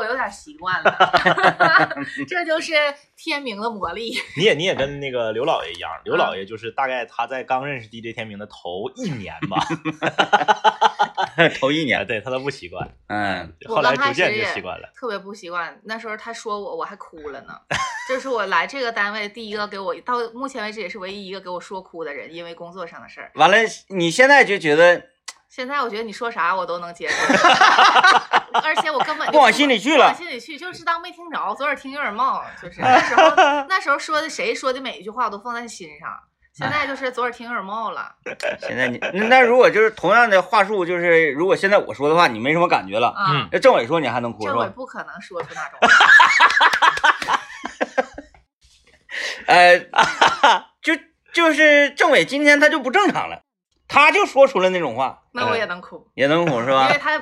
我有点习惯了，这就是天明的魔力。你也你也跟那个刘老爷一样，刘老爷就是大概他在刚认识 DJ 天明的头一年吧，头一哎，年，对他都不习惯，嗯，我后来刚开始也逐渐就习惯了。特别不习惯。那时候他说我，我还哭了呢。这是我来这个单位第一个给我，到目前为止也是唯一一个给我说哭的人，因为工作上的事儿。完了，你现在就觉得现在我觉得你说啥我都能接受，而且我根本就不往心里去了往心里去，就是当没听着，左耳听右耳冒，就是那时候 那时候说的谁说的每一句话我都放在心上，现在就是左耳听右耳冒了。现在你那那如果就是同样的话术，就是如果现在我说的话，你没什么感觉了，啊，嗯那政委说你还能哭是吧？政委不可能说出那种话。呃，就就是政委今天他就不正常了，他就说出了那种话，那我也能哭，也能哭是吧因为？他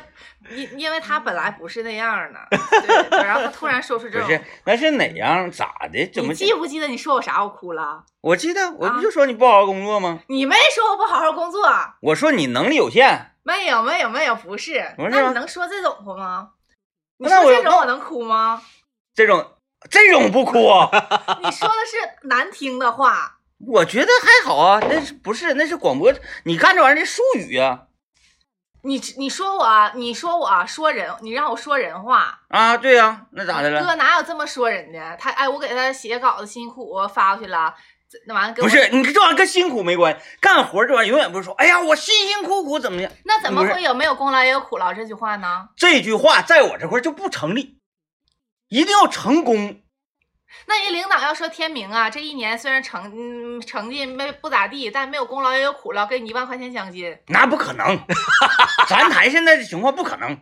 因因为他本来不是那样的，对，然后他突然说出这种不是，，那是哪样咋的？怎么？记不记得你说我啥我哭了？我记得我啊不就说你不好好工作吗？你没说我不好好工作，我说你能力有限，没有没有没有，不是，不是那你能说这种话吗？你说这种我能哭吗？这种这种不哭啊？你说的是难听的话，我觉得还好啊，那是不是那是广播？你干这玩意儿的术语呀、你你说我你说我说人，你让我说人话，啊？对呀、那咋的了？哥哪有这么说人的？他哎，我给他写稿子辛辛苦苦发过去了，这那完了给我不是，你这玩意儿跟辛苦没关系，干活这玩意儿永远不是说，哎呀，我辛辛苦苦怎么样？那怎么会有没有功劳也有苦劳这句话呢？这句话在我这块就不成立，一定要成功。那人领导要说天明啊，这一年虽然成嗯成绩没不咋地，但没有功劳也有苦劳，给你一万块钱奖金。那不可能，咱台现在的情况不可能。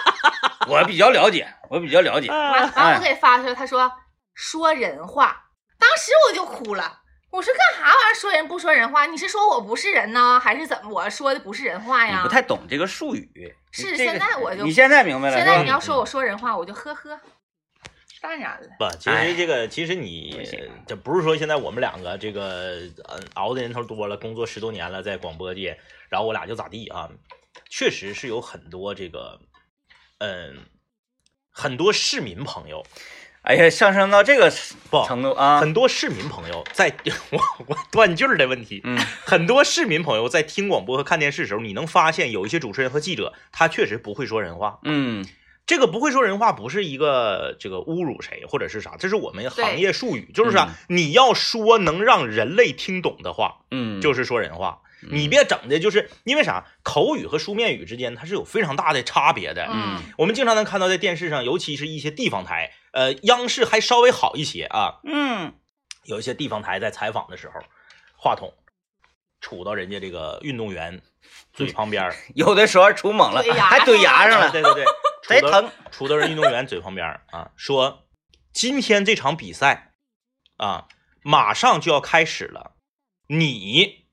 我比较了解，我比较了解。完完哎我给发出来，他说说人话，当时我就哭了。我说干啥玩意儿说人不说人话？你是说我不是人呢，还是怎么？我说的不是人话呀？你不太懂这个术语。是这个现在我就你现在明白了现在你？要说我说人话，我就呵呵，当然了。不，其哎实这个，其实你这不是说现在我们两个这个呃熬的人头多了，工作十多年了，在广播界，然后我俩就咋地啊？确实是有很多这个，嗯，很多市民朋友，哎呀，上升到这个不程度啊，很多市民朋友在 我我断句儿的问题，嗯，很多市民朋友在听广播和看电视的时候，你能发现有一些主持人和记者，他确实不会说人话。嗯，这个不会说人话不是一个这个侮辱谁或者是啥，这是我们行业术语，就是啥，你要说能让人类听懂的话，嗯，就是说人话。你别整的就是因为啥，口语和书面语之间它是有非常大的差别的。嗯。我们经常能看到在电视上，尤其是一些地方台，呃，央视还稍微好一些啊，嗯，有一些地方台在采访的时候，话筒杵到人家这个运动员嘴旁边，有的时候杵猛了，还怼牙上了，对对对，贼疼。杵到人运动员嘴旁边啊，说今天这场比赛啊，马上就要开始了，你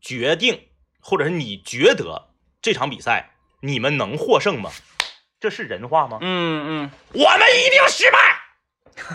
决定或者是你觉得这场比赛你们能获胜吗？这是人话吗？嗯嗯我们一定失败，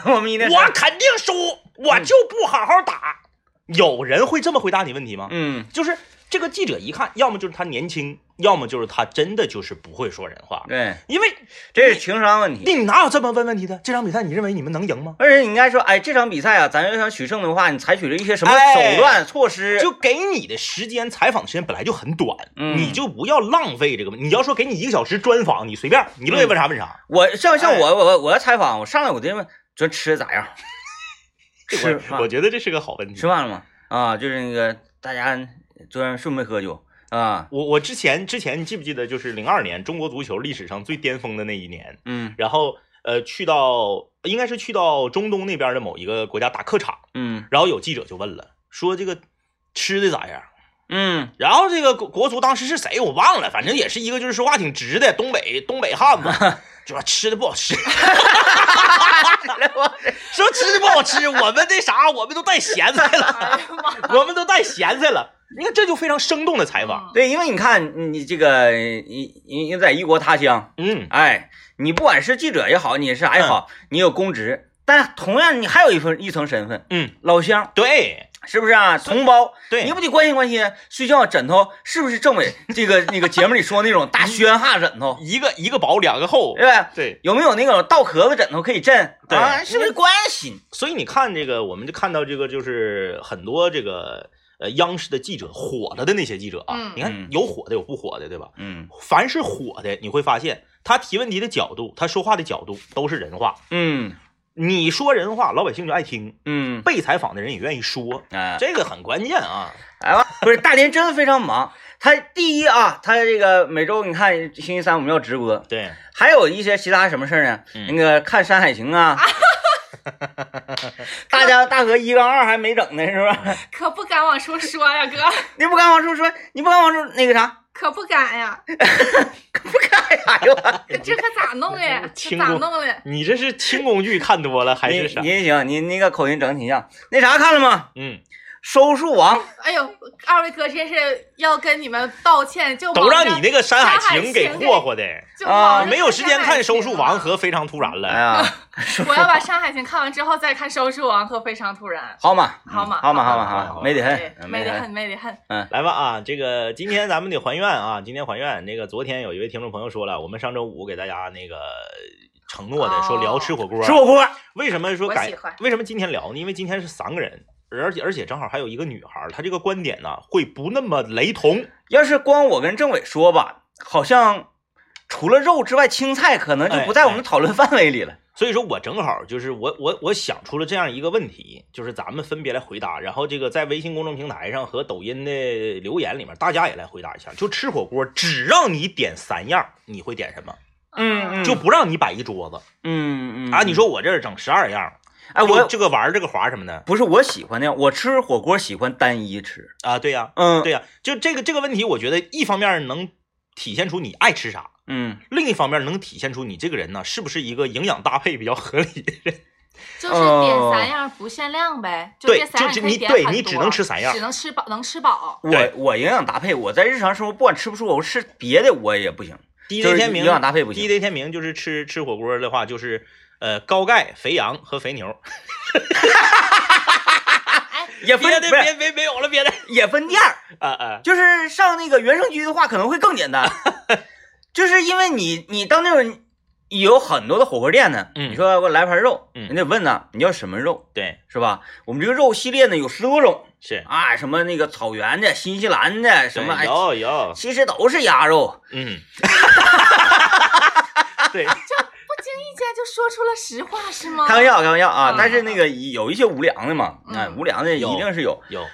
嗯，我们一定我肯定输，我就不好好打。有人会这么回答你问题吗？嗯就是这个记者一看，要么就是他年轻，要么就是他真的就是不会说人话。对，因为这是情商问题。你哪有这么问问题的？这场比赛你认为你们能赢吗？而且你应该说，哎，这场比赛啊，咱要想取胜的话，你采取了一些什么哎手段、措施？就给你的时间，采访时间本来就很短，嗯你就不要浪费这个。你要说给你一个小时专访，你随便，你乐意问啥问啥。我像像哎我我我要采访，我上来我就问，说吃的咋样？吃我我觉得这是个好问题吃。饭了吗？啊，就是那个大家昨天顺没喝酒啊？我我之前之前你记不记得，就是零二年中国足球历史上最巅峰的那一年，嗯然后呃去到应该是去到中东那边的某一个国家打客场，嗯然后有记者就问了，说这个吃的咋样？嗯然后这个国国足当时是谁我忘了，反正也是一个就是说话挺直的东北东北汉子，就说吃的不好吃，说吃的不好吃，我们那啥，我们都带咸菜了，哎呀妈！我们都带咸菜了。你看这就非常生动的采访，对，因为你看你这个你你你在异国他乡，嗯，哎，你不管是记者也好，你是啥也好，你有公职，但同样你还有一份一层身份，嗯，老乡。对，是不是啊？同胞，对你不得关心关心？睡觉枕头是不是政委这个那个节目里说那种大宣哈枕头，一个一个薄两个厚，对吧？对，有没有那种稻壳子枕头可以震？对啊，是不是关心？所以你看这个，我们就看到这个，就是很多这个呃央视的记者火了的那些记者啊，嗯你看嗯有火的有不火的，对吧？嗯凡是火的，你会发现他提问题的角度，他说话的角度都是人话。嗯你说人话，老百姓就爱听，嗯，被采访的人也愿意说，哎，这个很关键啊。哎吧，不是大连真的非常忙。他第一啊，他这个每周你看星期三我们要直播，对，还有一些其他什么事儿呢？嗯那个看《山海情》啊，大家大哥一杠二还没整呢，是吧？可不敢往出说呀，哥，你不敢往出说，你不敢往出那个啥，可不敢呀，不敢呀，哟。这可咋弄呀？这咋弄的？你这是轻工剧看多了还是啥？你行，你那个口音整挺像。那啥看了吗？嗯，收束王，哎呦，二位哥真是要跟你们道歉，就都让你那个《山海情》给霍霍的，啊没有时间看《收束王》和《非常突然》了。哎呀，我要把《山海情》看完之后再看《收束王》和《非常突然好嘛，好嘛好嘛，好好嘛，好美得对很，得美得很，。美得很。来吧啊，这个今天咱们得还愿啊，今天还愿。那个昨天有一位听众朋友说了，我们上周五给大家那个承诺的，说聊吃火锅。吃火锅，为什么说改我喜欢？为什么今天聊呢？因为今天是三个人，而且而且正好还有一个女孩，她这个观点呢会不那么雷同。要是光我跟政委说吧，好像除了肉之外，青菜可能就不在我们讨论范围里了。所以说我正好就是我我我想出了这样一个问题，就是咱们分别来回答，然后这个在微信公众平台上和抖音的留言里面，大家也来回答一下。就吃火锅，只让你点三样，你会点什么？嗯嗯就不让你摆一桌子嗯嗯啊！你，说我这儿整十二样，哎，我这个玩这个滑什么的不是我喜欢的，我吃火锅喜欢单一吃。啊？对呀、嗯，对呀、就这个这个问题，我觉得一方面能体现出你爱吃啥，嗯，另一方面能体现出你这个人呢是不是一个营养搭配比较合理的人。就是点三样不限量呗，就对这三样可以就你点对你只能吃三样只能吃饱，能吃饱。我我营养搭配，我在日常生活不管吃不吃我，吃别的我也不行。就是第一天明营养搭配不行第一天明就是吃吃火锅的话，就是呃高钙、肥羊和肥牛。也分别的别别别有了别的也分店儿，啊啊就是上那个原生居的话可能会更简单，就是因为你你到那种有很多的火锅店呢，嗯你说给我来盘肉，嗯你得问呢你要什么肉对是吧？我们这个肉系列呢有十多种是啊，什么那个草原的、新西兰的，什么有有其实都是鸭肉。嗯，对不经意间就说出了实话是吗？开玩笑，开玩笑啊！嗯但是那个有一些无良的嘛，嗯哎，无良的一定是有。有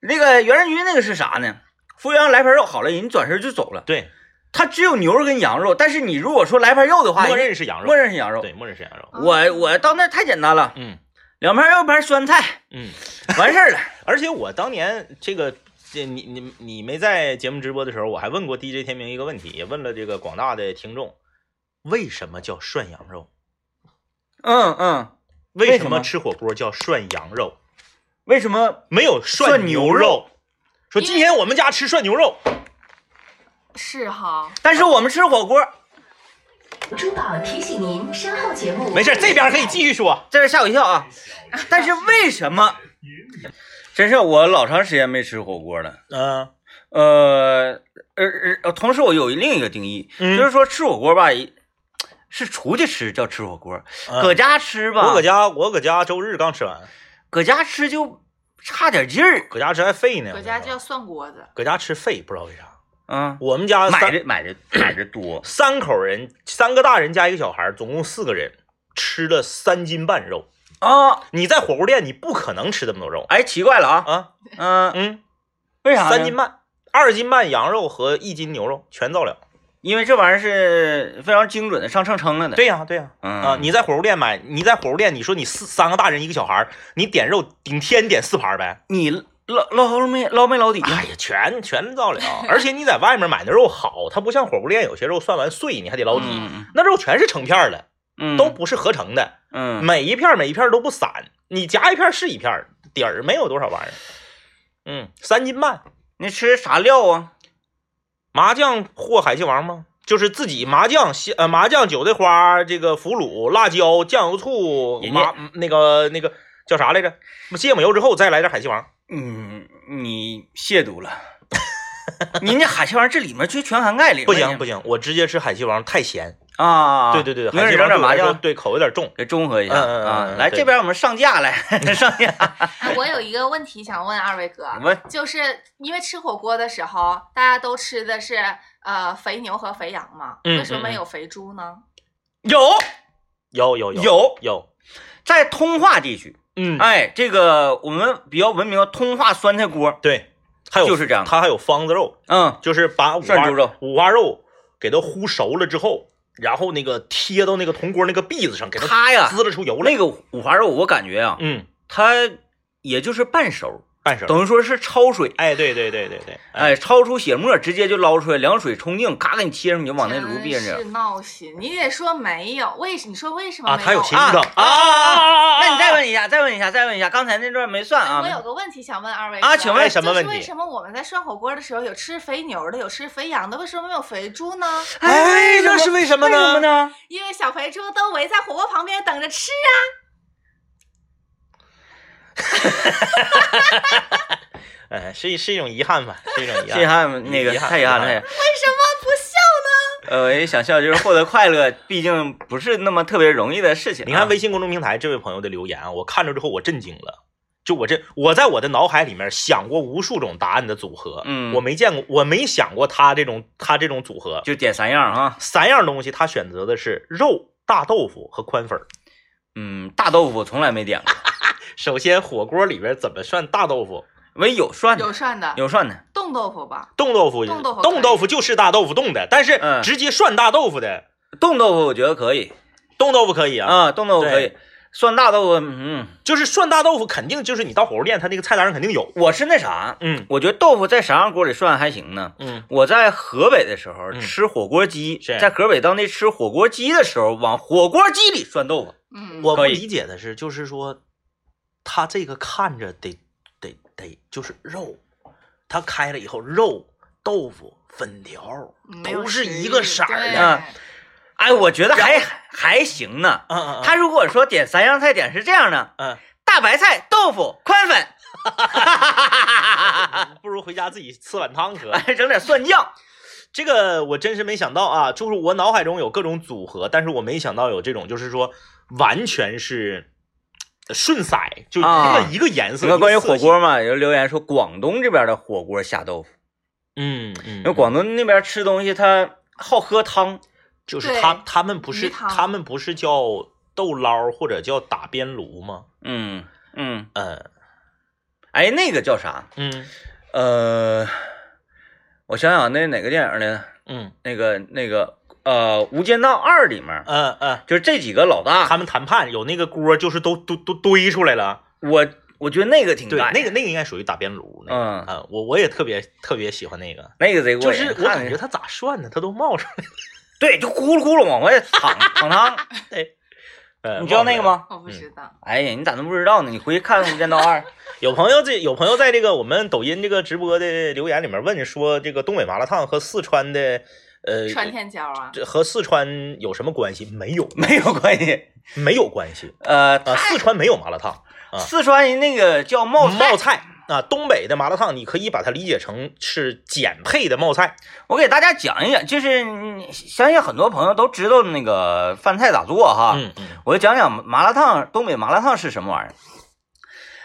那个袁仁军那个是啥呢？服务员来盘肉好了，人转身就走了。对，他只有牛肉跟羊肉，但是你如果说来盘肉的话，默认是羊肉默，认是羊肉。对，默认是羊肉。我我到那太简单了，嗯两盘肉一盘酸菜，嗯，完事儿了。而且我当年这个。这你你你没在节目直播的时候，我还问过 DJ 天明一个问题，也问了这个广大的听众，为什么叫涮羊肉？嗯嗯，为什么吃火锅叫涮羊肉？为什么？没有涮涮牛牛肉说今天我们家吃涮牛肉，是哈，但是我们吃火锅，珠宝提醒您，稍后节目没事，这边可以继续说。这是吓我一跳啊！但是为什么？真是我老长时间没吃火锅了。嗯呃，呃呃，同时我有另一个定义，嗯就是说吃火锅吧，一是出去吃叫吃火锅，搁家吃吧，嗯我搁家，我搁家周日刚吃完，搁家吃就差点劲儿。搁家吃还费呢。搁家就要涮锅子。搁家吃费，不知道为啥。嗯，我们家买的买的买的多，三口人，三个大人加一个小孩，总共四个人，吃了三斤半肉。啊，你在火锅店，你不可能吃这么多肉哎，奇怪了啊，啊。嗯，嗯，为啥？三斤半，二斤半羊肉和一斤牛肉全造了。因为这玩意儿是非常精准的上秤称了的。，对呀、对呀、嗯啊，你在火锅店买，你在火锅店，你说你四三个大人一个小孩，你点肉顶天点四盘呗。你捞捞没捞没捞底？哎呀，全全造了，而且你在外面买的肉好，它不像火锅店有些肉涮完碎，你还得捞底，嗯那肉全是成片儿的，嗯，都不是合成的，嗯，每一片每一片都不散，你夹一片是一片，底儿没有多少玩意儿。嗯，三斤半，你吃啥料啊？麻酱或海西王吗？就是自己麻酱、香呃麻酱、韭菜花、这个腐乳、辣椒、酱油、醋、麻那个那个叫啥来着？芥末油之后再来点海西王。嗯，你亵渎了。您这海鲜王这里面就全涵盖里不行不行，我直接吃海西王太咸。啊！对对对，一会儿整海鸡王点麻酱，对口有点重。给中和一下嗯嗯嗯来这边我们上架来 上架，哎我有一个问题想问二位哥，问就是因为吃火锅的时候，大家都吃的是呃肥牛和肥羊嘛，嗯为什么没有肥猪呢？有。有有有。有。有，在通化地区，嗯，哎，这个我们比较文明的通化酸菜锅，对，还有就是这样它还有方子肉，嗯，就是把五花肉。五花肉给它烀熟了之后，然后那个贴到那个铜锅那个篦子上，给它它呀，滋了出油来。那个五花肉，我感觉啊，嗯，它也就是半熟，半熟。等于说是焯水，哎，对对对对对，哎，焯出血沫，直接就捞出来，凉水冲净，咔给你贴上，你就往那炉篦真上是。闹心！你得说没有，为什你说为什么啊，没有啊芹鸡汤啊啊那你再问一下，再问一下，再问一下，刚才那段没算啊我。有个问题想问二位啊请问哎什么问题就是为什么我们在涮火锅的时候有吃肥牛的，有吃肥羊的，为什么没有肥猪呢？哎这是为什么为什么呢？因为小肥猪都围在火锅旁边等着吃啊！哎，是是一种遗憾吧，是一种遗憾遗憾。那个遗憾太遗憾了。为什么不笑呢？呃，我也想笑，就是获得快乐，毕竟不是那么特别容易的事情啊。你看微信公众平台这位朋友的留言啊，我看着之后我震惊了。就我这，我在我的脑海里面想过无数种答案的组合，嗯我没见过，我没想过他这种他这种组合，就点三样啊。三样东西他选择的是肉、大豆腐和宽粉儿。嗯，大豆腐从来没点过，首先，火锅里边怎么涮大豆腐？唯有涮的，有涮的，有涮的。冻豆腐吧？冻豆腐，冻豆腐冻豆腐就是大豆腐冻的，但是嗯直接涮大豆腐的，冻豆腐我觉得可以冻豆腐可以啊，啊，冻豆腐可以。涮大豆腐，嗯，就是涮大豆腐肯定就是你到火锅店，他那个菜单上肯定有。我是那啥，嗯我觉得豆腐在啥样锅里涮还行呢。嗯，我在河北的时候嗯吃火锅鸡，是在河北当地吃火锅鸡的时候，往火锅鸡里涮豆腐。嗯，我不理解的是，就是说，他这个看着得得得就是肉，他开了以后肉、豆腐、粉条都是一个色儿的。哎，我觉得还还行呢。嗯嗯嗯，他如果说点三样菜点是这样的，嗯，大白菜、豆腐、宽粉，不如回家自己吃碗汤喝。哎，整点蒜酱。这个我真是没想到啊！就是我脑海中有各种组合，但是我没想到有这种，就是说完全是顺色，就啊。那么一个颜色。那个关于火锅嘛，有留言说广东这边的火锅下豆腐，嗯嗯，因为广东那边吃东西他好喝汤，就是他他们不是他们不是叫豆捞或者叫打边炉吗？嗯嗯，嗯哎，那个叫啥？嗯。呃，我想想，那哪个电影呢？嗯。那个那个呃，《无间道二》里面，嗯嗯，就是这几个老大，他们谈判有那个锅，就是都都都堆出来了。我我觉得那个挺对，干，那个那个应该属于打边炉。那个嗯啊，我我也特别特别喜欢那个，那个贼过瘾，就是我感觉他咋涮的，他都冒出来。对，就咕噜咕噜往外淌淌 汤。呃你知道那个？吗？我不知道。哎呀，你咋能不知道呢？你回去看《无间道二》。有朋友这有朋友在这个我们抖音这个直播的留言里面问说，这个东北麻辣烫和四川的呃川天椒啊，这和四川有什么关系？没有，没有关系。没有关系呃，啊！四川没有麻辣烫，啊四川人那个叫冒菜，冒菜啊，东北的麻辣烫你可以把它理解成是简配的冒菜。我给大家讲一讲，就是嗯相信很多朋友都知道那个饭菜咋做哈。嗯嗯我就讲讲麻辣烫，东北麻辣烫是什么玩意儿。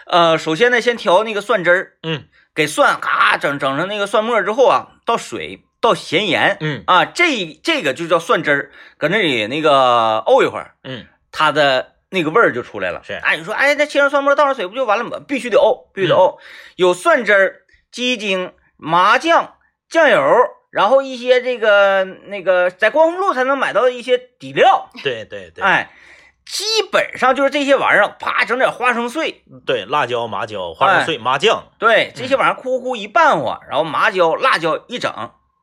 呃，首先呢，先调那个蒜汁儿，嗯给蒜咔整整成那个蒜末之后啊，倒水，倒咸盐嗯啊，这这个就叫蒜汁儿，搁那里那个沤一会儿，嗯它的那个味儿就出来了。是哎，你说，哎，那切成蒜末，倒上水不就完了吗？必须得沤，必须得沤。有蒜汁儿、鸡精、麻酱、酱油，然后一些这个那个在光复路才能买到的一些底料。对对对，哎，基本上就是这些玩意儿，啪整点花生碎，对，辣椒、麻椒、花生碎、麻酱，对，这些玩意儿呼呼一拌和，然后麻椒、辣椒一整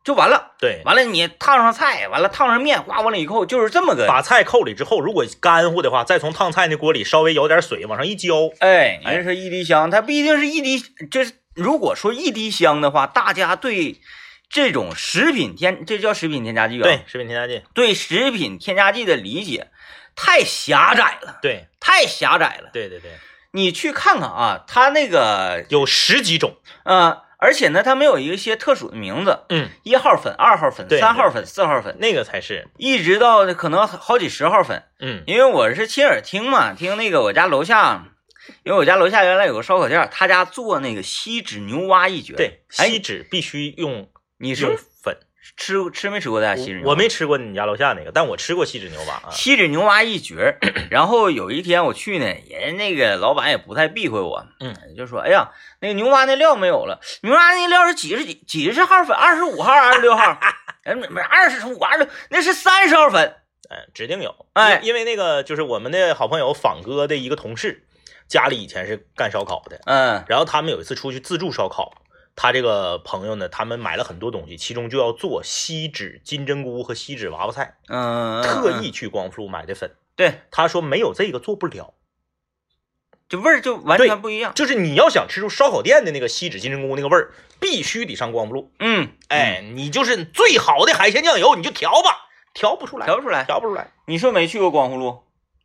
就完了。对，完了，你烫上菜，完了烫上面，哗，完了以后就是这么个。把菜扣里之后，如果干乎的话，再从烫菜那锅里稍微舀点水往上一浇，哎，你这是一滴香，它不一定是一滴，就是如果说一滴香的话，大家对这种食品添，这叫食品添加剂啊，对，，食品添加剂，对食品添加剂的理解太狭窄了，对太狭窄了。对对对，你去看看啊，它那个有十几种，呃，而且呢，它没有一些特殊的名字，嗯，一号粉、二号粉、三号粉、四号粉，那个才是，一直到可能好几十号粉。嗯因为我是亲耳听嘛，听那个我家楼下，因为我家楼下原来有个烧烤店，他家做那个锡纸牛蛙一绝。对，哎锡纸必须用你用是粉。吃吃没吃过咱家锡纸牛蛙？我没吃过你家楼下那个，但我吃过锡纸牛蛙啊。锡纸牛蛙一绝。然后有一天我去呢，人那个老板也不太避讳我，嗯，就说：“哎呀，那个牛蛙那料没有了，牛蛙那料是几十几几十号粉，二十五号、二十六号，哎，没没二十五、二十六，那是三十号粉。嗯，指定有。哎因因为那个就是我们的好朋友仿哥的一个同事，家里以前是干烧烤的，嗯然后他们有一次出去自助烧烤，他这个朋友呢，他们买了很多东西，其中就要做锡纸金针菇和锡纸娃娃菜，嗯，特意去光复路买的粉。对，他说没有这个做不了，就味儿就完全不一样。就是你要想吃出烧烤店的那个锡纸金针菇那个味儿，必须得上光复路。嗯，哎，你就是最好的海鲜酱油，你就调吧，调不出来，调不出来。调不出来。你说没去过光复路？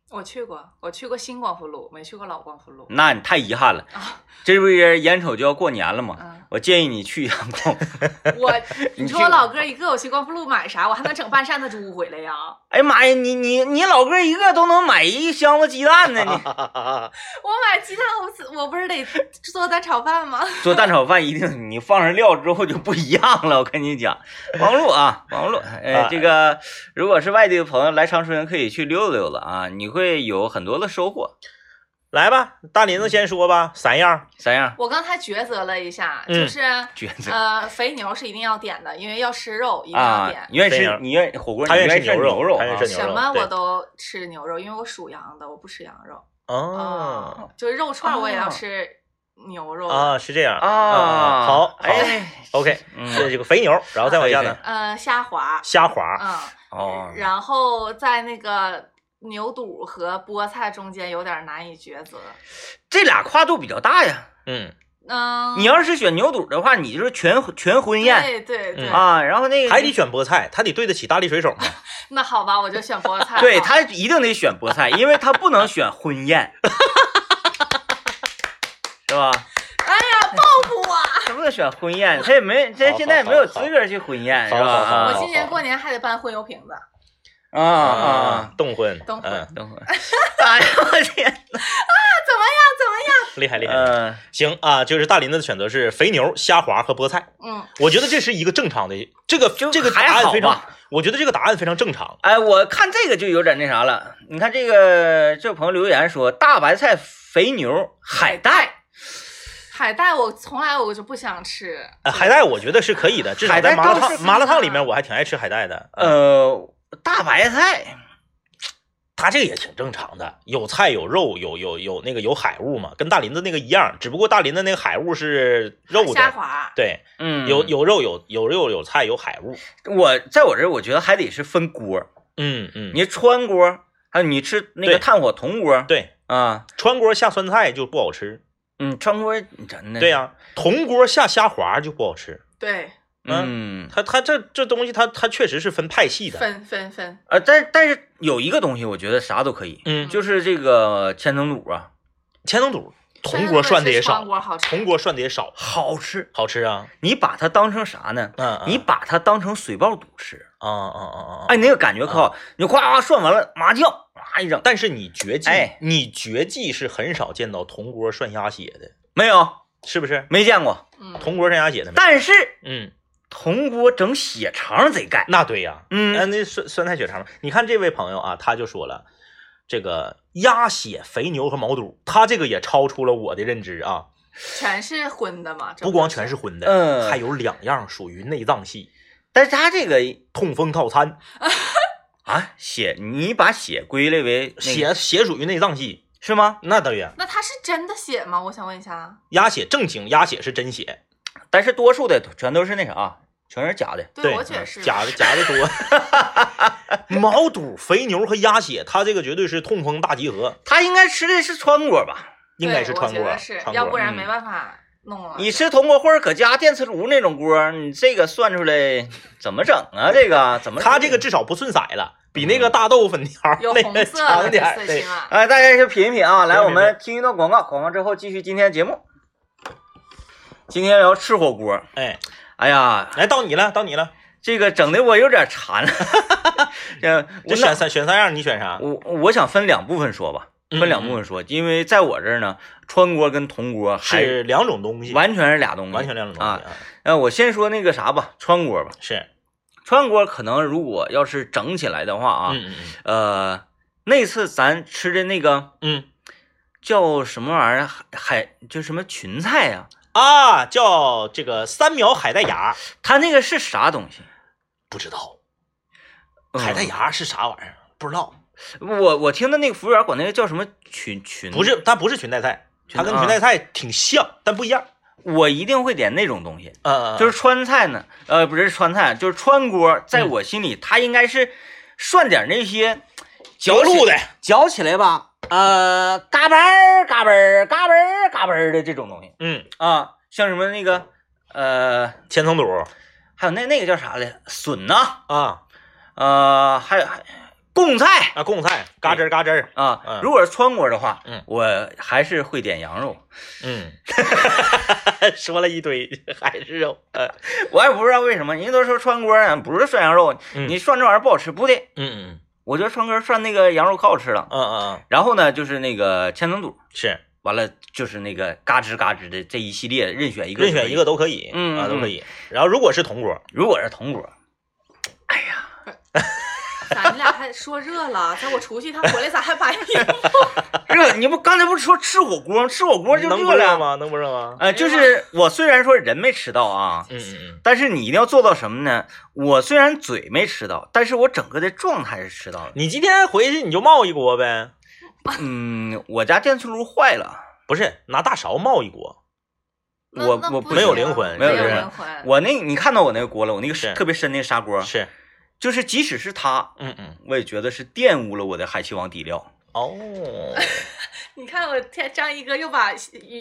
我去过，我去过新光复路，没去过老光复路。那你太遗憾了啊。这不是眼瞅就要过年了吗？嗯，我建议你去一趟光。我 你说我老哥一个，我去光复路买啥？我还能整半扇子猪回来呀？哎呀妈呀，你你你老哥一个都能买一箱子鸡蛋呢，你 我买鸡蛋，我不我不是得做蛋炒饭吗？做蛋炒饭一定你放上料之后就不一样了。我跟你讲，光复路啊，光复路，哎啊，这个如果是外地的朋友来长春，可以去溜达溜达啊，你会有很多的收获。来吧，大林子先说吧，三样。三样我刚才抉择了一下，嗯就是抉择呃，肥牛是一定要点的，因为要吃肉一定要啊点，。你愿意吃你愿意火锅，他愿意吃牛肉肉啊他愿吃牛肉什么我都吃牛肉，因为我属羊的，我不吃羊肉哦啊。就是肉串我也要哦吃牛肉啊，是这样啊，好，哎，，OK，嗯这这个肥牛，然后再往下呢，呃，虾滑，虾滑，嗯，哦，然后在那个牛肚和菠菜中间有点难以抉择。这俩跨度比较大呀。嗯，嗯，你要是选牛肚的话，你就是全全婚宴对对对，嗯啊，然后那个还得选菠菜，他得对得起大力水手嘛。那好吧，我就选菠菜。对他一定得选菠菜，因为他不能选婚宴，是吧？哎呀，报复我！他不能选婚宴，他也没，他现在也没有资格去婚宴，是吧？我今年过年还得搬婚油瓶子。啊啊，冻荤，冻荤嗯，等会儿，哎呀，我天，怎么样？怎么样？厉害厉害。嗯，行啊，就是大林子的选择是肥牛、虾滑和菠菜。嗯，我觉得这是一个正常的，这个就这个答案非常吧，我觉得这个答案非常正常。哎，我看这个就有点那啥了。你看这个这位朋友留言说，大白菜、肥牛、海带，海带我从来我就不想吃。呃海带我觉得是可以的，至少在麻辣烫麻辣烫里面我还挺爱吃海带的。嗯，呃，大白菜，它这个也挺正常的，有菜有肉有有有那个有海物嘛，跟大林子那个一样，只不过大林子那个海物是肉的，虾滑，对，嗯，有有肉有有肉有菜有海物。我在我这儿，我觉得还得是分锅，嗯嗯，你川锅，还有你吃那个炭火铜锅，对，啊，川锅下酸菜就不好吃。嗯，川锅真的对，呀、铜锅下虾滑就不好吃。对，嗯，他他这这东西他他确实是分派系的。分分分，呃，但但是有一个东西，我觉得啥都可以，嗯，就是这个千层肚啊，千层肚，铜锅涮的也少。铜锅涮的也少，好吃。好吃啊。你把它当成啥呢？嗯，你把它当成水爆肚吃，啊啊啊啊啊！哎，那个感觉可好。你哗哗涮完了，麻酱哗一整，但是你绝技，哎你绝技是很少见到铜锅涮鸭血的，没有，是不是？没见过。嗯，铜锅涮鸭血的？但是嗯，铜锅整血肠贼干。那对呀，嗯。那那酸酸菜血肠，你看这位朋友啊，他就说了，这个鸭血、肥牛和毛肚，他这个也超出了我的认知啊，全是荤的嘛，不光全是荤的，嗯。还有两样属于内脏系，但是他这个痛风套餐，啊，血你把血归类为那个血血属于内脏系，是吗？那对呀，那它是真的血吗？我想问一下。鸭血正经鸭血是真血，但是多数的全都是那啥，全是假的。对，我觉得是。假的假的多。毛肚、肥牛和鸭血，它这个绝对是痛风大集合，他应该吃的是川锅吧？应该是川锅是，川锅嗯要不然没办法弄了。你吃铜锅或者搁家电磁炉那种锅，你这个算出来怎么整啊？这个怎么？他这个至少不顺色了，比那个大豆粉条有那个红色的长点儿。对，啊。哎，大家先品一品啊，来，我们听一段广告，广告之后继续今天节目。今天要吃火锅，哎，哎呀，来到你了，到你了，这个整的我有点馋。了。这我这选三选三样，你选啥？我我想分两部分说吧，嗯。分两部分说，因为在我这儿呢，川锅跟铜锅还是两种东西，完全是俩东西，完全两种东啊西。啊。呃，我先说那个啥吧，川锅吧。是，川锅可能如果要是整起来的话啊，嗯嗯呃，那次咱吃的那个嗯。嗯叫什么玩意儿，海海就什么裙菜呀、啊，叫这个三苗海带芽，它那个是啥东西？不知道。嗯。海带芽是啥玩意儿，不知道。我我听的那个服务员管那个叫什么裙裙，不，是，它不是裙带菜，它跟啊。裙带菜挺像，但不一样。我一定会点那种东西。呃，就是川菜呢，呃，不是川菜，就是川锅，在我心里，它应该是涮点那些嚼起嚼路的，嚼起来吧，呃，嘎嘣儿嘎嘣儿嘎嘣儿嘎嘣儿的这种东西嗯，啊，像什么那个呃，千层肚还有那那个叫啥来，笋呐，啊。呃，还有还贡菜啊，贡菜，嘎吱嘎吱儿，啊嗯。如果是川锅的话，嗯我还是会点羊肉，嗯，说了一堆，还是肉，呃，我也不知道为什么，人家都说川锅啊，不是涮羊肉，嗯你涮这玩意儿不好吃，不对，嗯嗯我觉得川哥涮那个羊肉可好吃了。嗯嗯嗯，然后呢，就是那个千层肚，是完了就是那个嘎吱嘎吱的这一系列，任选一个，任选一个。都可以，啊，嗯嗯都可以。然后如果是铜锅，如果是铜锅，咱俩还说热了，在我出去，他回来咋还把衣服？热，你不刚才不是说吃火锅吗？吃火锅就热了？热吗？能不热吗？呃，就是我虽然说人没吃到啊，嗯嗯嗯，但是你一定要做到什么呢？我虽然嘴没吃到，但是我整个的状态是吃到的。你今天回去你就冒一锅呗，嗯，我家电磁炉坏了，不是拿大勺冒一锅，我我没有灵魂没有灵灵魂。我那你看到我那个锅了？我那个是特别深那个砂锅，是，就是即使是他，嗯嗯，我也觉得是玷污了我的海气王底料。哦，你看我天，张一哥又把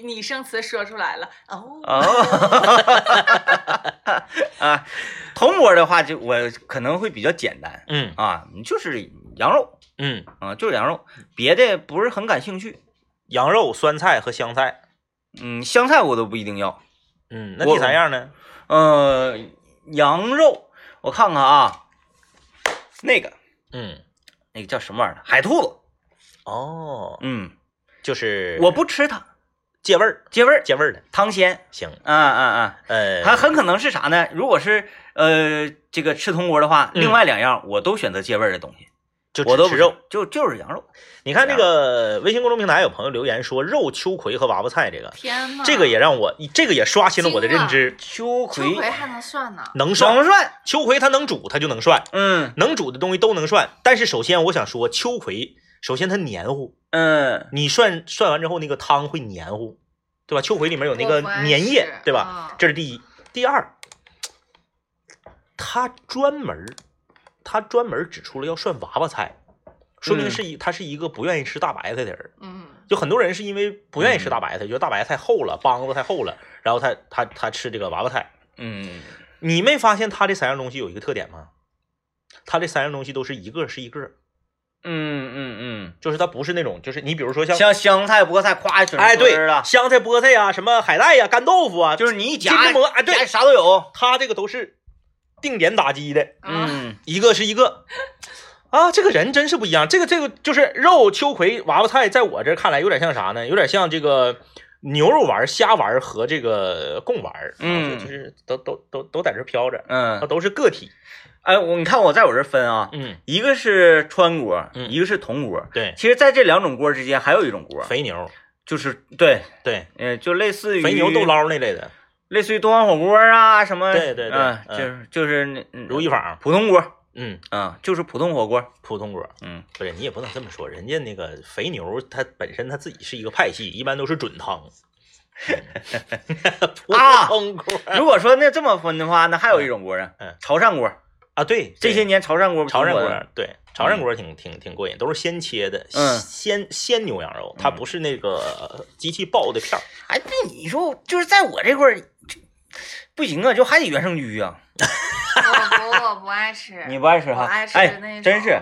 拟声词说出来了哦。哦，啊，铜锅的话就我可能会比较简单嗯啊，就是羊肉嗯，啊，就是羊肉，别的不是很感兴趣。羊肉、酸菜和香菜，嗯，香菜我都不一定要。嗯，那我第三样呢？呃，羊肉我看看啊，那个嗯，那个叫什么玩意儿？海兔子。哦，嗯，就是我不吃它，借味儿，借味儿，借味儿的，汤鲜。行，嗯嗯嗯！呃，它很可能是啥呢？如果是呃这个吃铜锅的话，嗯另外两样我都选择借味儿的东西，就我都吃肉。，就就是羊肉。你看这个微信公众平台有朋友留言说肉秋葵和娃娃菜这个，天呐，这个也让我这个也刷新了我的认知，秋葵秋葵还能涮呢？能涮能涮，秋葵它能煮它就能涮，嗯能煮的东西都能涮。但是首先我想说秋葵，首先它黏糊，嗯你涮涮完之后那个汤会黏糊，对吧？秋葵里面有那个粘液，对吧啊？这是第一。第二，它专门儿他专门指出了要涮娃娃菜，说明嗯是一他是一个不愿意吃大白菜的人。嗯，就很多人是因为不愿意吃大白菜，觉得大白菜厚了，梆子太厚了，然后他他他吃这个娃娃菜。嗯你没发现他这三样东西有一个特点吗？他这三样东西都是一个是一个，嗯嗯嗯就是它不是那种，就是你比如说嗯，像像香菜、菠菜，夸一整哎对了，香菜、菠菜呀、什么海带呀、干豆腐啊，就是你一夹金针蘑哎对啥都有。它这个都是定点打击的，啊，嗯一个是一个。啊，这个人真是不一样。这个这个就是肉秋葵娃娃菜，在我这看来有点像啥呢？有点像这个牛肉丸、虾丸和这个贡丸，啊嗯就就是都都都都在这飘着，它嗯，都是个体。哎，我你看我在我这分啊，嗯，一个是川锅，嗯一个是铜锅。对，其实，在这两种锅之间还有一种锅，肥牛，就是对，对，呃，就类似于肥牛豆，捞那类的，类似于东方火锅啊什么，对对对嗯，嗯就是就是那嗯如意坊，普通锅，嗯，啊，就是普通火锅，普通锅。嗯不是，你也不能这么说，人家那个肥牛，它本身它自己是一个派系，一般都是准汤。普啊通锅如果说那这么分的话，那还有一种锅啊，嗯潮汕锅。啊，对，这些对年潮汕锅不潮汕锅对，潮汕锅挺挺挺过瘾，都是先切的，嗯鲜鲜牛羊肉，它嗯不是那个机器爆的片儿。哎，那你说就是在我这块儿不行啊，就还得原生居啊。我不我不爱吃。你不爱吃哈？我爱吃哎那，种真是，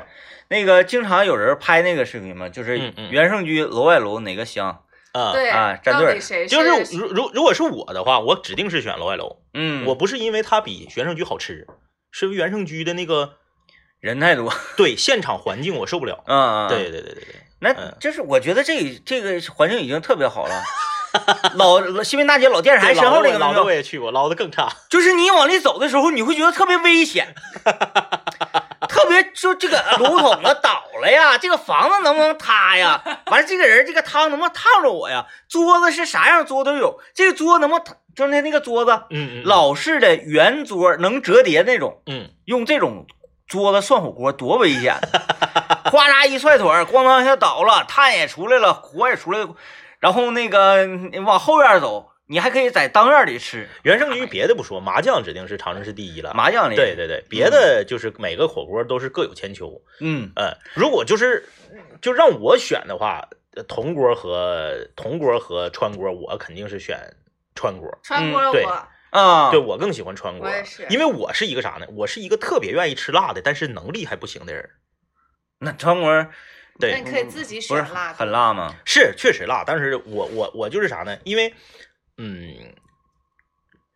那个经常有人拍那个视频嘛，就是嗯嗯原盛居楼外楼哪个香？啊，对，啊站队就是如如如果是我的话，我指定是选楼外楼。嗯，我不是因为它比原盛居好吃，是因为原盛居的那个人太多，对现场环境我受不了。嗯，嗯对，对对对对，那嗯就是我觉得这这个环境已经特别好了。老老西门大街老电视台身后那个老的我，也去过，老的更差。就是你往里走的时候，你会觉得特别危险，特别就这个炉筒子倒了呀，这个房子能不能塌呀？完了，这个人这个汤能不能烫着我呀？桌子是啥样桌都有，这个桌能不能就是那那个桌子嗯嗯，老式的圆桌能折叠那种，嗯用这种桌子涮火锅多危险！哗啦一踹腿，咣当一下倒了，炭也出来了，火也出来了，然后那个你往后院走，你还可以在当院里吃原盛居别的不说，麻酱指定是长春市第一了。麻酱里。对，对对，别的就是每个火锅都是各有千秋。嗯嗯，如果就是就让我选的话，呃铜锅和铜锅和川锅，我肯定是选川锅。川锅嗯对我啊，对我更喜欢川锅因为我是一个啥呢？我是一个特别愿意吃辣的，但是能力还不行的人。那川锅那对你，可以自己不是选辣的，很辣吗？是确实辣，但是我我我就是啥呢？因为嗯，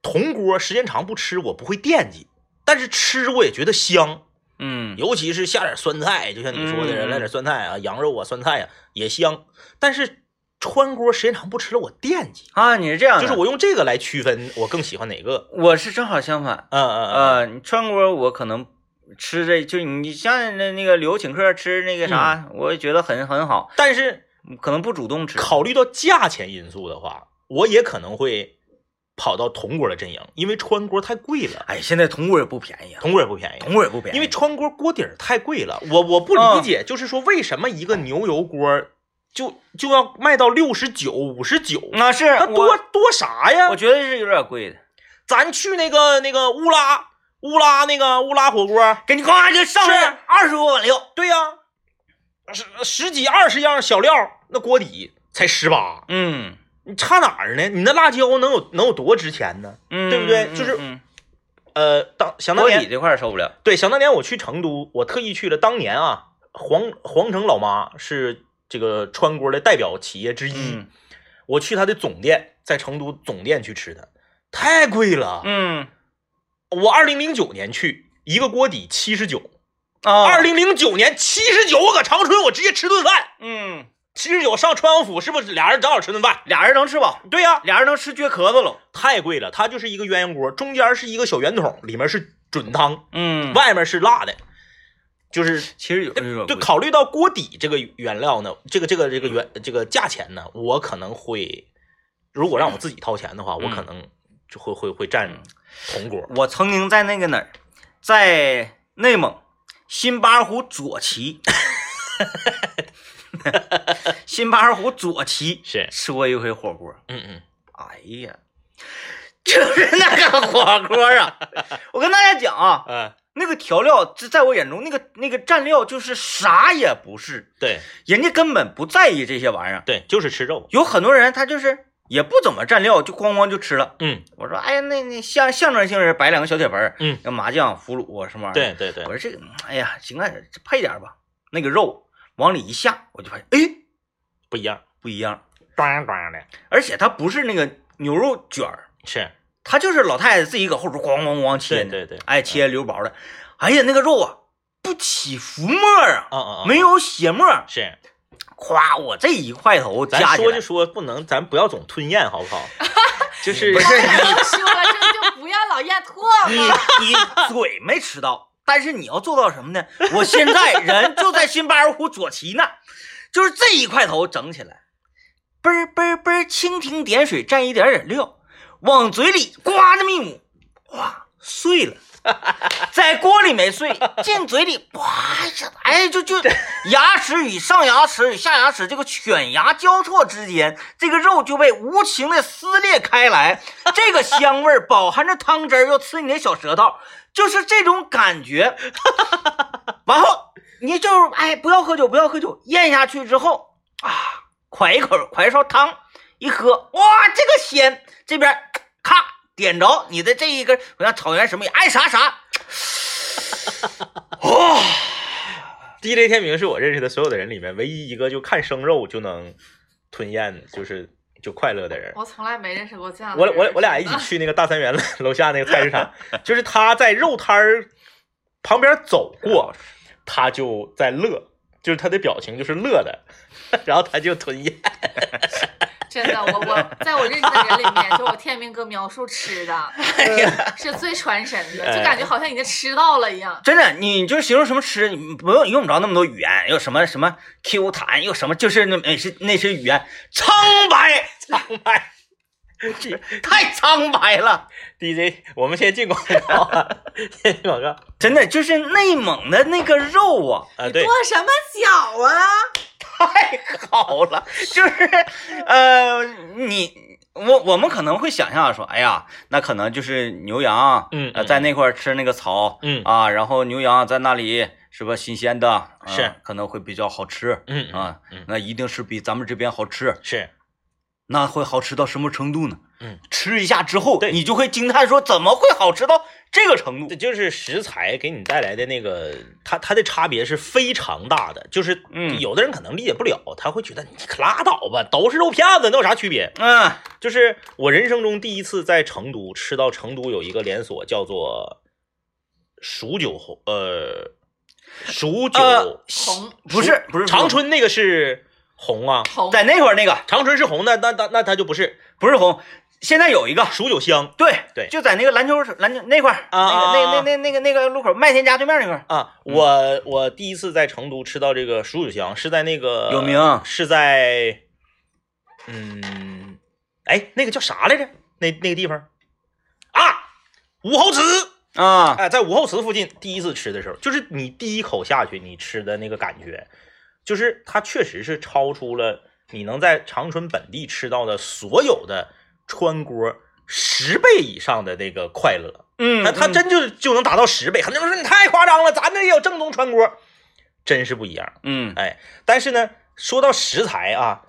铜锅时间长不吃我不会惦记，但是吃我也觉得香。嗯尤其是下点酸菜，就像你说的，来点酸菜啊，羊肉啊，酸菜啊也香。但是川锅时间长不吃了，我惦记，啊，你是这样，就是我用这个来区分我更喜欢哪个。我是正好相反。嗯嗯嗯，呃，你川锅我可能吃这就你像那那个旅游请客吃那个啥，我也觉得很很好，但是可能不主动吃。考虑到价钱因素的话，我也可能会跑到铜锅的阵营，因为川锅太贵了，哎，现在铜锅也不便宜啊，铜锅也不便宜。铜锅也不便宜，因为川锅锅底儿太贵了，我我不理解，就是说为什么一个牛油锅就就要卖到六十九、五十九，那是那多多啥呀？我觉得是有点贵的，咱去那个那个乌拉乌拉那个乌拉火锅，给你呱就上是来二十多碗料，对呀、十十几二十样小料，那锅底才十八，嗯你差哪儿呢？你那辣椒能有能有多值钱呢？嗯，对不对嗯就是嗯呃，当想当年，锅底这块受不了，对，想当年我去成都，我特意去了。当年啊，皇皇城老妈是这个川锅的代表企业之一，嗯我去他的总店，在成都总店去吃的，太贵了。嗯我二零零九年去，一个锅底七十九。啊，二零零九年七十九，我搁长春我直接吃顿饭，嗯，七十九上川王府是不是俩人正好吃顿饭？俩人能吃饱，对呀、俩人能吃撅壳子了，太贵了，它就是一个鸳鸯锅，中间是一个小圆筒，里面是准汤，嗯，外面是辣的，就是其实有就考虑到锅底这个原料呢，这个这个这个原这个价钱呢，我可能会，如果让我自己掏钱的话，我可能就会会会占铜锅。我曾经在那个哪儿，在内蒙新巴尔虎左旗，新巴尔虎左旗是，吃过一回火锅。嗯嗯，哎呀，就是那个火锅啊！我跟大家讲啊，嗯，那个调料，这在我眼中，那个那个蘸料就是啥也不是，对人家根本不在意这些玩意儿。对，就是吃肉。有很多人他就是也不怎么蘸料，就咣咣就吃了。嗯。我说，哎呀，那那象象征性是摆两个小铁盆儿，嗯，那麻酱、腐乳啊什么。玩意儿。对对对。我，说这个，哎呀，行啊，配点吧。那个肉往里一下，我就发现，哎，不一样，不一样，咣咣的，而且它不是那个牛肉卷儿，是，它就是老太太自己搁后边咣咣咣切的，对对对，哎，切溜薄的。哎呀，那个肉啊，不起浮沫啊，嗯嗯嗯，没有血沫。是，夸我这一块头咱加起来说就，说，不能，咱不要总吞咽，好不好？就是不是刚才都说了，这就不要老咽唾沫。你你嘴没吃到，但是你要做到什么呢？我现在人就在新巴尔虎左旗呢，就是这一块头整起来，嘣嘣嘣，蜻蜓点水蘸一点点料，往嘴里呱那么一抹，哇碎了。在锅里没碎，进嘴里哇一下，哎，就就牙齿与上牙齿与下牙齿这个犬牙交错之间，这个肉就被无情的撕裂开来，这个香味儿饱含着汤汁儿，又刺你的小舌头，就是这种感觉。完后你就哎，不要喝酒，不要喝酒，咽下去之后啊，㧟一口，㧟一勺汤，一喝，哇，这个鲜！这边咔点着你的这一根，我像草原什么也爱啥啥，哇，DJ 天明是我认识的所有的人里面唯一一个就看生肉就能吞咽，就是就快乐的人。我从来没认识过这样的我人。我我俩一起去那个大三元楼下那个菜市场，就是他在肉摊儿旁边走过，他就在乐，就是他的表情就是乐的，然后他就吞咽。真的，我我在我认识的人里面，就我天明哥描述吃的，是最传神的，就感觉好像已经吃到了一样。真的，你就是形容什么吃，你不用用不着那么多语言，又什么什么 Q 弹，又什么就是那那是那是语言苍白，苍白太苍白了。DJ，我们先进广告啊，先进广告。真的就是内蒙的那个肉啊，啊，对，什么脚啊？太好了，就是呃，你我我们可能会想象说，哎呀，那可能就是牛羊，呃，嗯。嗯在那块吃那个草，嗯。啊，然后牛羊在那里是吧，新鲜的，啊是可能会比较好吃，嗯嗯啊嗯，那一定是比咱们这边好吃，是，那会好吃到什么程度呢？嗯，吃一下之后，对你就会惊叹说，怎么会好吃到这个程度？这就是食材给你带来的那个，它它的差别是非常大的。就是，嗯有的人可能理解不了，他会觉得你可拉倒吧，都是肉片子，那有啥区别？嗯就是我人生中第一次在成都吃到成都有一个连锁叫做蜀酒红，呃，蜀酒、呃红不是不是长春那个是红啊，红。在那块儿那个。长春是红的，那那那它就不是。不是红，现在有一个。蜀九香。对。对。就在那个篮球篮球那块儿，啊啊那个啊那那那那个那个路口麦田家对面那块儿。啊。我我第一次在成都吃到这个蜀九香是在那个有名。是在嗯，哎，那个叫啥来着？那那个地方。啊，武侯祠。啊，哎，在武侯祠附近第一次吃的时候，就是你第一口下去，你吃的那个感觉，就是它确实是超出了你能在长春本地吃到的所有的川锅十倍以上的那个快乐。嗯，它它真就就能达到十倍。很多人说你太夸张了，咱这也有正宗川锅，真是不一样。嗯哎，但是呢，说到食材啊，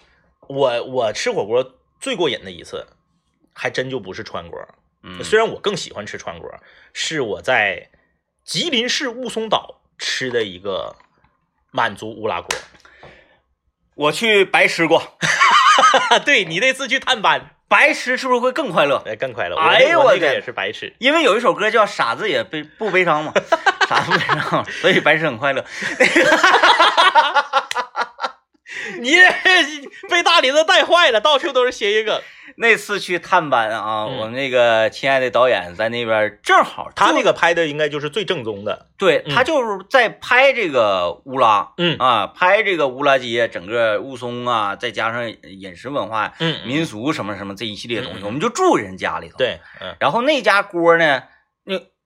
我我吃火锅最过瘾的一次，还真就不是川锅。嗯，虽然我更喜欢吃川锅，是我在吉林市雾凇岛吃的一个满族乌拉国。我去白吃过，对你那次去探班，白吃是不是会更快乐？哎，更快乐。哎呦我也是白吃。因为有一首歌叫《傻子也悲不悲伤》嘛，傻子不悲伤，所以白吃很快乐。你被大林子带坏了，到处都是谐音梗。那次去探班啊，嗯我们那个亲爱的导演在那边正好，他那个拍的应该就是最正宗的。对嗯他就是在拍这个乌拉，嗯啊，拍这个乌拉街，整个雾凇啊，再加上饮食文化、嗯民俗什么什么这一系列东西，我们就住人家里头。，对，嗯然后那家锅呢，那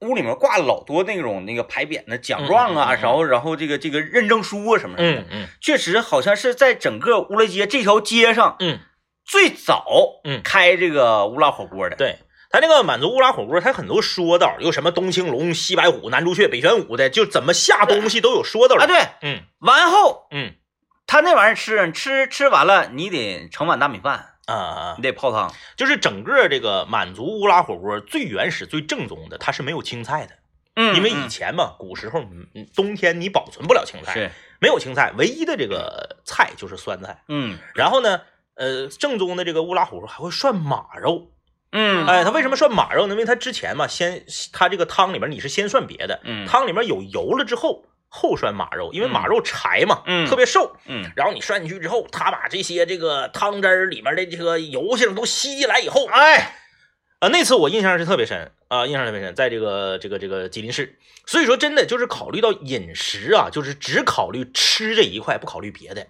屋里面挂了老多那种那个牌匾的奖状啊，然后然后这个这个认证书啊什么什么的，确实好像是在整个乌拉街这条街上嗯，最早嗯开这个乌拉火锅的。对。他那个满族乌拉火锅，他很多说道，有什么东青龙、西白虎、南朱雀、北玄武的，就怎么下东西都有说道啊，对，嗯。完后嗯。他那玩意儿吃，吃吃完了，你得盛碗大米饭，啊啊，你得泡汤。就是整个这个满族乌拉火锅最原始、最正宗的，它是没有青菜的，嗯因为以前嘛，古时候冬天你保存不了青菜，是，没有青菜，唯一的这个菜就是酸菜。嗯然后呢，呃，正宗的这个乌拉火锅还会涮马肉，嗯哎，它为什么涮马肉呢？因为它之前嘛，先它这个汤里面你是先涮别的，嗯汤里面有油了之后后涮马肉，因为马肉柴嘛，嗯。特别瘦，嗯。然后你涮进去之后，它把这些这个汤汁儿里面的这个油性都吸进来以后，哎，啊，那次我印象是特别深啊，印象特别深，在这个这个这个吉林市，所以说真的就是考虑到饮食啊，就是只考虑吃这一块，不考虑别的。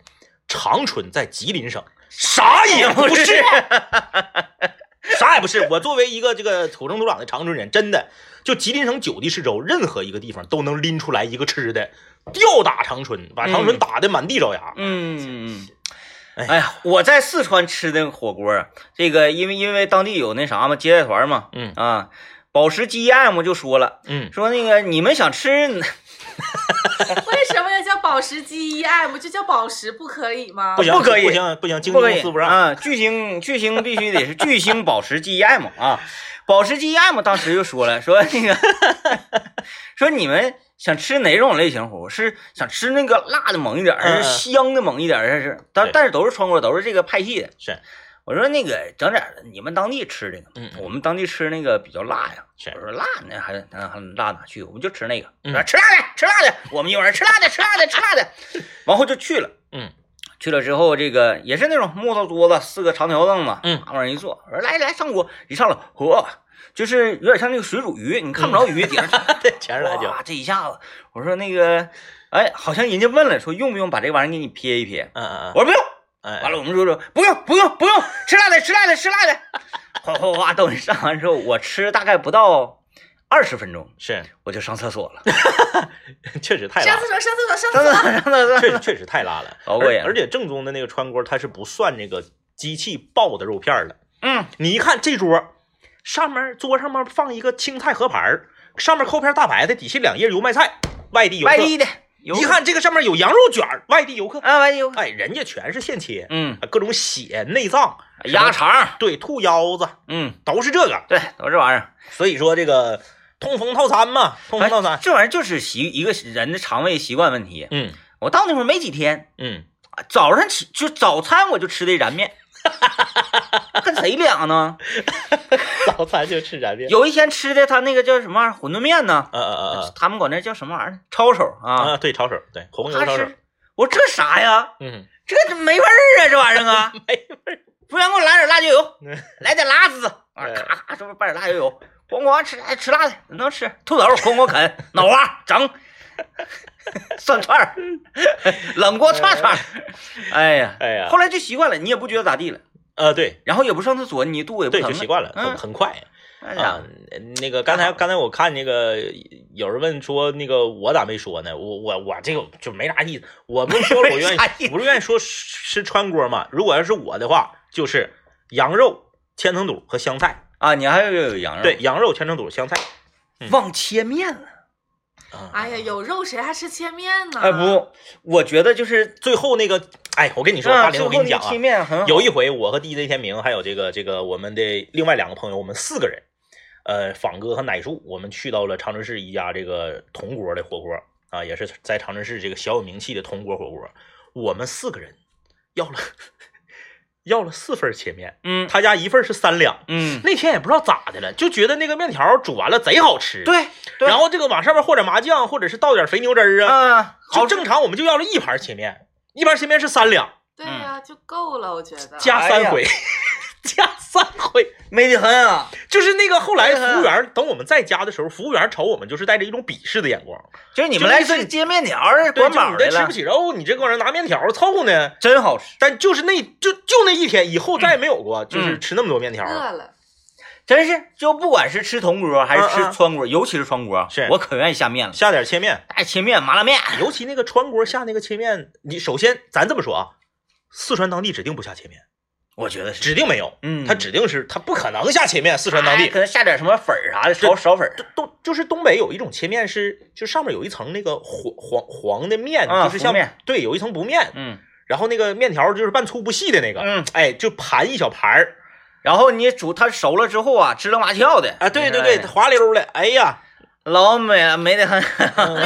长春在吉林省，啥也不是，啥也不是。我作为一个这个土生土长的长春人，真的就吉林省九地市州任何一个地方都能拎出来一个吃的，吊打长春，把长春嗯打的满地找牙。嗯，嗯哎呀，我在四川吃的火锅，这个因为因为当地有那啥嘛，接待团嘛，嗯啊，宝石 GM 就说了，嗯，说那个你们想吃，宝石 GEM？就叫宝石不可以吗？不行，不可以不行，不行，经纪不可以公司不让。啊，巨星巨星必须得是 巨星宝石 GM 啊，宝石 GM 当时就说了，说那个 说你们想吃哪种类型火锅？是想吃那个辣的猛一点还是香的猛一点儿？还是但但是都是川锅，都是这个派系的。是我说那个整点儿，你们当地吃的呢？嗯嗯我们当地吃那个比较辣呀。我说辣那还那还辣哪去？我们就吃那个，吃辣的，吃辣的。我们一会儿吃辣的，吃辣的，吃辣的。完后就去了。嗯，去了之后，这个也是那种木头桌子，四个长条凳子，嗯往那一坐。我说来来上锅，一上了，嚯，就是有点像那个水煮鱼，你看不着鱼，顶上 对，全是辣椒。哇，这一下子，我说那个，哎，好像人家问了，说用不用把这玩意儿给你撇一撇？嗯嗯嗯，我说不用。哎，完了，我们就说不用不用不用，吃辣的吃辣的吃辣的，哗哗哗，等上完之后，我吃大概不到二十分钟，是，我就上厕所了，确实太辣。了上厕。所，上厕所，上上厕所。厕所上厕所，确实确实太辣了，老过瘾而而且正宗的那个川锅，它是不算那个机器爆的肉片儿的。嗯，你一看这桌，上面桌上面放一个青菜合盘儿，上面扣片大白菜，底下两叶油麦菜，外地游客。外地的，有一看这个上面有羊肉卷，外地游客。啊，外地有，哎，人家全是现切，嗯，各种血、内脏、鸭肠，对，兔腰子嗯，都是这个。对，都这玩意儿。所以说这个痛风套餐嘛，痛风套餐。哎这玩意儿就是习一个人的肠胃习惯问题。嗯我到那会儿没几天，嗯，早上起就早餐我就吃的燃面，跟谁俩呢？早餐就吃燃面。有一天吃的他那个叫什么玩意儿馄饨面呢？嗯嗯嗯他们管那叫什么玩意儿？抄手嗯啊。啊，对，抄手，对，红油他抄手。我说这啥呀？嗯，这这没味儿啊，这玩意儿啊！没味儿。服务员给我来点辣椒油嗯，来点辣子啊，哎咔咔，这不拌点辣椒油，咣咣吃，还吃辣的能吃，兔头咣咣啃，脑花整，涮串儿，冷锅串串儿，哎呀，哎呀后来就习惯了，你也不觉得咋地了，呃，对然后也不上厕所，你肚子也不对，疼，就习惯了，很嗯，很快。哎呀啊，，那个刚才刚才我看那个有人问说那个我咋没说呢？我我我这个就没啥意思，我不是说了我愿意思意，我是愿意说吃川锅嘛。如果要是我的话，就是羊肉、千层肚和香菜。啊，你还有有羊肉，对，，羊肉、千层肚、香菜。忘切面了，啊，哎呀，有肉谁还吃切面呢？哎不，我觉得就是最后那个，哎，我跟你说，啊大林，我跟你讲啊最后那切，面很好，有一回我和 DJ 天明还有这个这个我们的另外两个朋友，我们四个人，呃，仿哥和奶树，我们去到了长春市一家这个铜锅的火锅啊，也是在长春市这个小有名气的铜锅火锅。我们四个人要了要了四份切面，嗯他家一份是三两。嗯，那天也不知道咋的了，就觉得那个面条煮完了贼好吃。，对对，然后这个往上面和点麻酱，或者是倒点肥牛汁儿啊，嗯，就正常我们就要了一盘切面，一盘切面是三两。对呀，就够了，我觉得。加三回，加三回，美得很啊，就是那个后来服务员等我们在家的时候，服务员瞅我们就是带着一种鄙视的眼光，就是你们来吃接面条儿对，管就你这饱的，吃不起肉，你这搁那拿面条凑呢。真好吃，但就是那就就那一天，以后再也没有过，就是嗯吃那么多面条。饿了，真是就不管是吃铜锅还是吃川锅，尤其是川锅，是。我可愿意下面了，下点切面，爱切面、麻辣面，尤其那个川锅下那个切面，你首先咱这么说啊，四川当地指定不下切面，我觉得是，指定没有，嗯。他指定是他不可能下切面。四川当地。哎可能下点什么粉儿啥的，少少粉儿，东就是东北有一种切面是，就上面有一层那个黄黄黄的面，啊就是像对，有一层不面，嗯，然后那个面条就是半粗不细的那个，嗯，哎，就盘一小盘儿。然后你煮它熟了之后啊，支棱麻翘的啊，对对对，哎滑溜的，哎呀，老美了，美得很，没得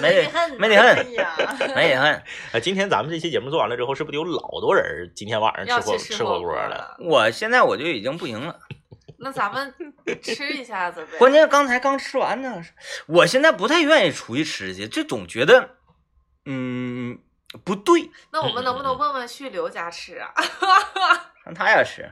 没得恨，没得恨哎呀，美得很。啊，今天咱们这期节目做完了之后，是不是有老多人今天晚上吃火吃火锅了？了。我现在我就已经不行了，那咱们吃一下子呗。关键刚才刚吃完呢，我现在不太愿意出去吃去，就总觉得，嗯，不对。那我们能不能问问去刘家吃啊？让他家吃，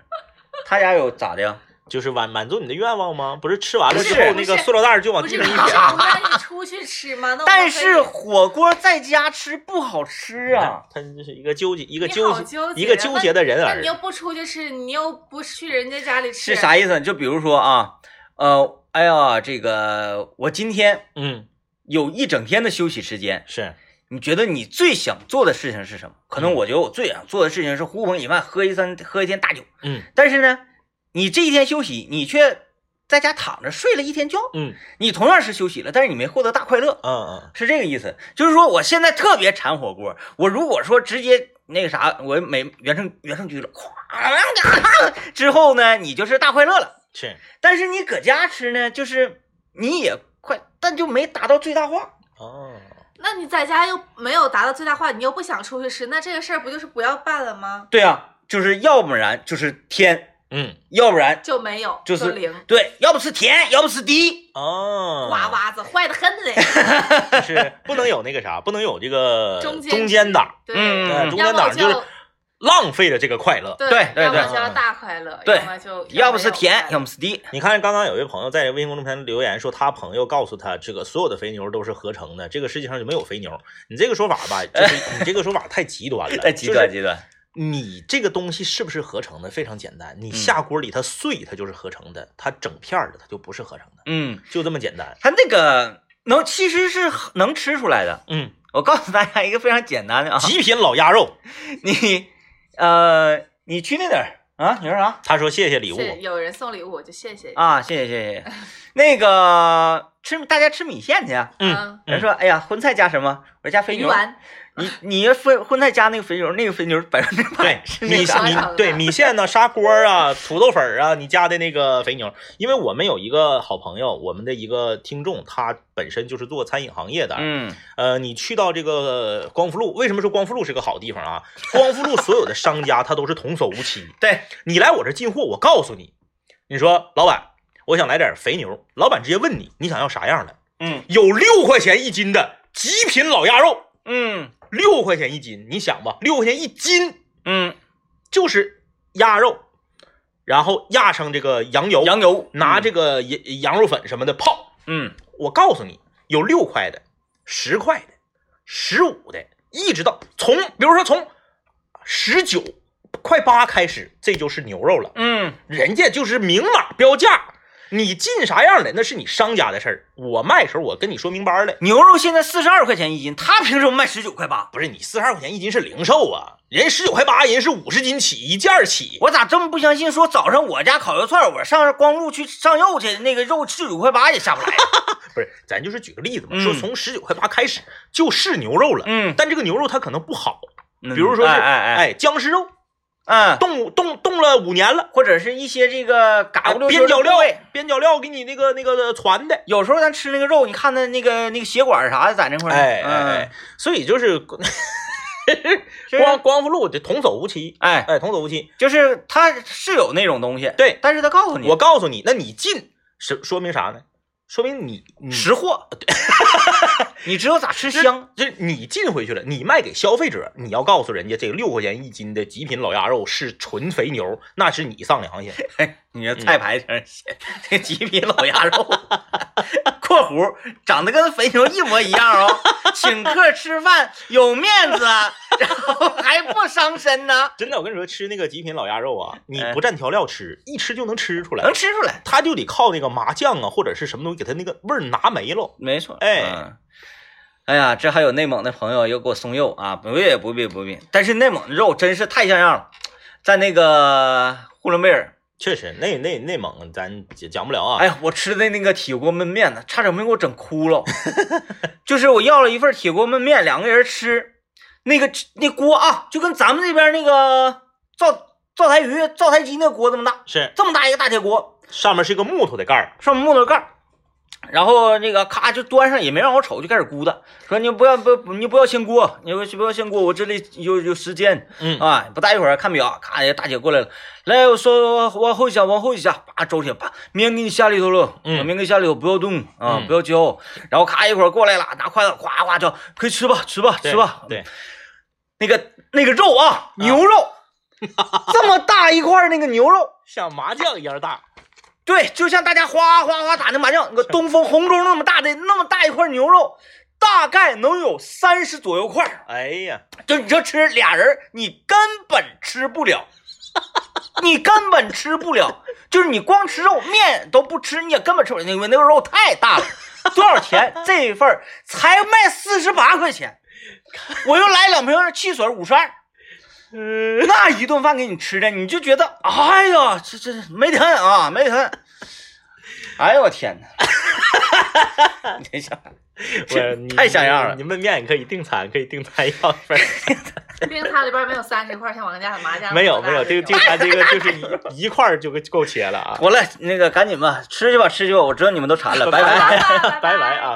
他家有咋的呀？就是满满足你的愿望吗？不是吃完了之后那个塑料袋就往地上一撇，那你出去吃吗？但是火锅在家吃不好吃啊。他就是一个纠结，一个纠结，一个纠结的人儿那你。又不出去吃，你又不去人家家里吃，是啥意思？就比如说啊，呃，哎呀，这个我今天嗯，有一整天的休息时间，是，你觉得你最想做的事情是什么？可能嗯我觉得我最想做的事情是呼朋引伴，喝一三喝一天大酒。嗯但是呢，你这一天休息，你却在家躺着睡了一天觉。嗯你同样是休息了，但是你没获得大快乐，嗯嗯，是这个意思。就是说，我现在特别馋火锅，我如果说直接那个啥，我美原生原生居了，咵之后呢，你就是大快乐了。是，但是你搁家吃呢，就是你也快，但就没达到最大化。哦，那你在家又没有达到最大化，你又不想出去吃，那这个事儿不就是不要办了吗？对啊，就是要不然就是天，嗯，要不然就没有，就是零，对，要不是甜，要不是低。哦，瓜娃子坏的很嘞。就 是不能有那个啥，不能有这个中间中间档，对，嗯呃，中间档就是浪费了这个快乐。对对对对要么就要大快乐，对要么就要不是甜，要么么是低。你看，刚刚有一位朋友在微信公众平台留言说，他朋友告诉他，这个所有的肥牛都是合成的，这个世界上就没有肥牛。你这个说法吧，就是你这个说法太极端了，太极端，极端。你这个东西是不是合成的？非常简单，你嗯下锅里它碎，它就是合成的；它整片儿的，它就不是合成的，嗯，就这么简单。它那个能其实是能吃出来的。嗯，我告诉大家一个非常简单的啊，极品老鸭肉，你呃，你去那点儿啊，你说啥他说谢谢礼物，有人送礼物我就谢谢。啊？谢谢谢谢。那个吃大家吃米线去啊。嗯，人说，哎呀，荤菜加什么？我说加肥牛。鱼丸，你你要荤荤菜加那个肥牛，那个肥牛百分之对 百米个啥啥米对米线呢，砂锅啊，土豆粉啊，你加的那个肥牛，因为我们有一个好朋友，我们的一个听众，他本身就是做餐饮行业的，嗯。呃，你去到这个光复路，为什么说光复路是个好地方啊？光复路所有的商家他都是童叟无欺，对，你来我这进货，我告诉你，你说老板，我想来点肥牛，老板直接问你你想要啥样的，嗯？有六块钱一斤的极品老鸭肉，嗯六块钱一斤，你想吧，六块钱一斤。嗯，就是鸭肉，然后压成这个羊油，羊油拿这个羊羊肉粉什么的泡。嗯我告诉你，有六块的、十块的、十五的，一直到从比如说从十九块八开始，这就是牛肉了。嗯人家就是明码标价，你进啥样的那是你商家的事儿。我卖时候我跟你说明白了，牛肉现在四十二块钱一斤，他凭什么卖十九块八？不是你四十二块钱一斤是零售啊，人十九块八，人是五十斤起一件起。我咋这么不相信？说早上我家烤肉串，我上光路去上肉去，那个肉十九块八也下不来。不是，咱就是举个例子嘛，嗯说从十九块八开始就是牛肉了，嗯，但这个牛肉它可能不好，比比如说是哎哎哎，哎僵尸肉，嗯，冻冻冻了五年了，或者是一些这个嘎边角料边角料给你那个那个传的，有时候咱吃那个肉，你看那那个那个血管啥的在那块儿，哎哎哎，所以就是 是光光复路的童叟无欺，哎，哎童叟无欺。就是他是有那种东西，对，但是他告诉你，我告诉你，那你进是说明啥呢？说明你你识货，你知道咋吃香，就是你进回去了，你卖给消费者，你要告诉人家这个六块钱一斤的极品老鸭肉是纯肥牛，那是你上良心。哎，你这菜牌上写这极品老鸭肉（括弧长得跟肥牛一模一样哦），请客吃饭有面子，然后还不伤身呢，真的，我跟你说，吃那个极品老鸭肉啊，你哎不蘸调料吃，一吃就能吃出来能，吃出来，他就得靠那个麻酱啊，或者是什么东西给它那个味儿拿没了。没错，哎嗯哎呀，这还有内蒙的朋友又给我送肉啊！不必不必不必，但是内蒙的肉真是太像样了，在那个呼伦贝尔，确实，内内内蒙咱讲讲不了啊。哎呀，我吃的那个铁锅焖面呢，差点没给我整哭了。就是我要了一份铁锅焖面，两个人吃，那个那锅啊，就跟咱们这边那个灶灶台鱼、灶台鸡那锅这么大，是这么大一个大铁锅，上面是一个木头的盖儿，上面木头盖儿，然后那个咔就端上，也没让我瞅，就开始咕的，说你不要不你不要掀锅，你不不要掀锅，我这里有有时间。嗯。啊，不大一会儿看表，咔，大姐过来了，来我说往后一下，往后一下，叭周铁啪面给你下里头了，嗯。把面给下里头，不要动啊，嗯。不要焦，然后咔一会儿过来了，拿筷子夸夸叫，可以吃吧，吃吧，吃吧，对，那个那个肉啊，牛肉，这么大一块那个牛肉。像麻将一样大。对，就像大家哗哗哗打那麻将，那个东风红中那么大的那么大一块牛肉，大概能有三十左右块。哎呀，就你这吃俩人，你根本吃不了，你根本吃不了。就是你光吃肉，面都不吃，你也根本吃不了，因为那个肉太大了。多少钱？这一份才卖四十八块钱，我又来两瓶汽水，五十二。那一顿饭给你吃的，你就觉得，哎呀，这这没疼啊，没疼。哎呦我天哪！你想，我你太像样了你焖面你可以订餐，可以订餐要一份订。餐里边没有三十块，像王家的麻将没有没有，这个订餐这个就是一一块就够切了啊。妥了，那个赶紧吧，吃去吧，吃去吧，我知道你们都馋了，拜拜拜。拜拜拜拜啊。